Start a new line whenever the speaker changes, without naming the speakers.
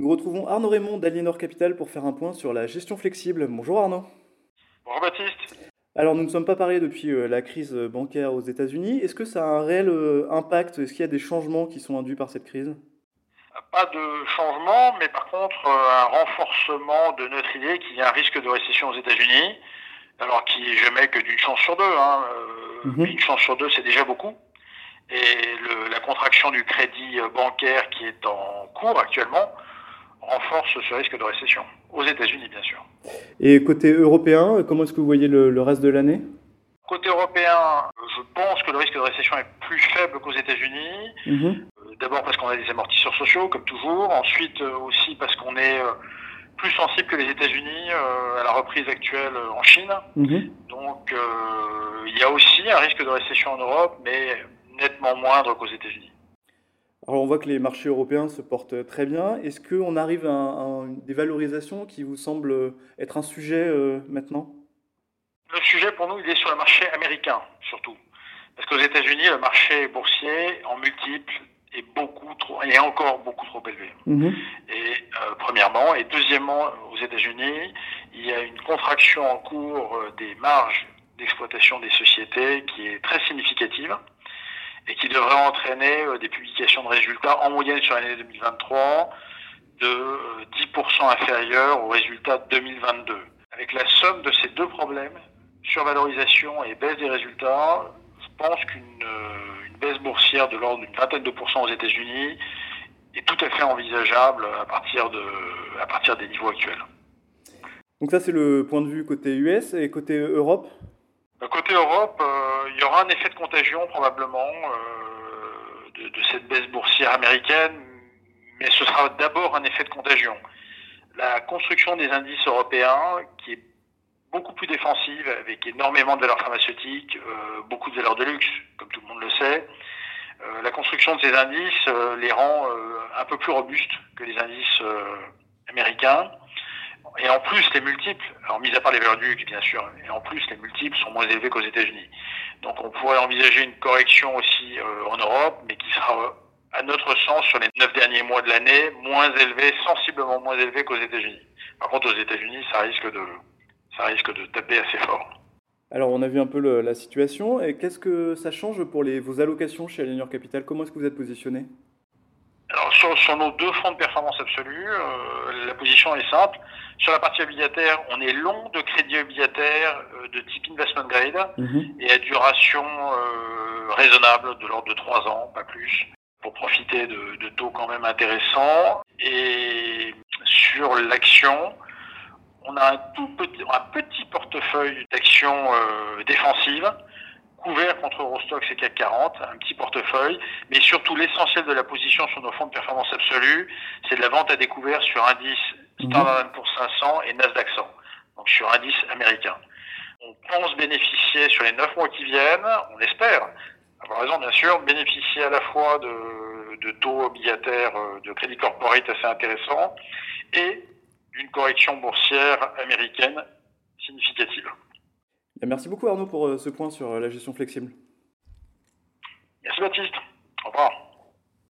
Nous retrouvons Arnaud Raymond d'Aliénor Capital pour faire un point sur la gestion flexible. Bonjour Arnaud.
Bonjour Baptiste.
Alors nous ne sommes pas parlé depuis euh, la crise bancaire aux États-Unis. Est-ce que ça a un réel euh, impact? Est-ce qu'il y a des changements qui sont induits par cette crise?
Pas de changement, mais par contre euh, un renforcement de notre idée qu'il y a un risque de récession aux États-Unis, alors qui est jamais que d'une chance sur deux. Hein. Mhm. Une chance sur deux, c'est déjà beaucoup. Et la contraction du crédit bancaire qui est en cours actuellement renforce ce risque de récession, aux États-Unis bien sûr.
Et côté européen, comment est-ce que vous voyez le, reste de l'année?
Côté européen, je pense que le risque de récession est plus faible qu'aux États-Unis. Mhm. Euh, d'abord parce qu'on a des amortisseurs sociaux, comme toujours. Ensuite euh, aussi parce qu'on est euh, plus sensible que les États-Unis à la reprise actuelle en Chine. Mhm. Donc il y a aussi un risque de récession en Europe, mais nettement moindre qu'aux États-Unis.
Alors on voit que les marchés européens se portent très bien. Est-ce qu'on arrive à, des valorisations qui vous semblent être un sujet euh, maintenant?
Le sujet pour nous, il est sur le marché américain surtout. Parce qu'aux États-Unis, le marché boursier en multiple est beaucoup trop, est encore beaucoup trop élevé. Mhm. Et euh, premièrement, et deuxièmement, aux États-Unis, il y a une contraction en cours euh, des marges d'exploitation des sociétés qui est très significative et qui devrait entraîner euh, des publications de résultats en moyenne sur l'année 2023 de 10% euh, inférieurs aux résultats de 2022. Avec la somme de ces deux problèmes, survalorisation et baisse des résultats, je pense qu'une euh, baisse boursière de l'ordre d'une vingtaine de pourcents aux États-Unis est tout à fait envisageable à partir, de, à partir des niveaux actuels.
Donc ça c'est le point de vue côté US et côté Europe?
Côté Europe, il y aura un effet de contagion probablement euh, de, cette baisse boursière américaine, mais ce sera d'abord un effet de contagion. La construction des indices européens, qui est beaucoup plus défensive, avec énormément de valeurs pharmaceutiques, euh, beaucoup de valeurs de luxe, comme tout le monde le sait, euh, la construction de ces indices euh, les rend euh, un peu plus robustes que les indices euh, américains. Et en plus, les multiples, alors mis à part les luxe bien sûr, et en plus les multiples sont moins élevés qu'aux États-Unis. Donc on pourrait envisager une correction aussi euh, en Europe, mais qui sera, euh, à notre sens, sur les neuf derniers mois de l'année, moins élevé, sensiblement moins élevé qu'aux États-Unis. Par contre, aux États-Unis, ça risque de, ça risque de taper assez fort.
Alors, on a vu un peu la situation. Et qu'est-ce que ça change pour vos allocations chez Alignor Capital? Comment est-ce que vous êtes positionné?
Alors sur, sur, nos deux fonds de performance absolue, euh, la position est simple. Sur la partie obligataire, on est long de crédit obligataire euh, de type investment grade mhm. et à duration euh, raisonnable de l'ordre de 3 ans, pas plus, pour profiter de, de, taux quand même intéressants. Et sur l'action, on a un tout petit, un petit portefeuille d'actions défensives couvert contre Eurostox et CAC 40, un petit portefeuille, mais surtout l'essentiel de la position sur nos fonds de performance absolue, c'est de la vente à découvert sur indice Standard Poor's 500 et Nasdaq 100, donc sur indice américain. On pense bénéficier sur les neuf mois qui viennent, on espère, avoir raison bien sûr, bénéficier à la fois de, de taux obligataires euh, de crédit corporate assez intéressants et d'une correction boursière américaine significative.
Merci beaucoup Arnaud pour euh, ce point sur euh, la gestion flexible.
Merci Baptiste.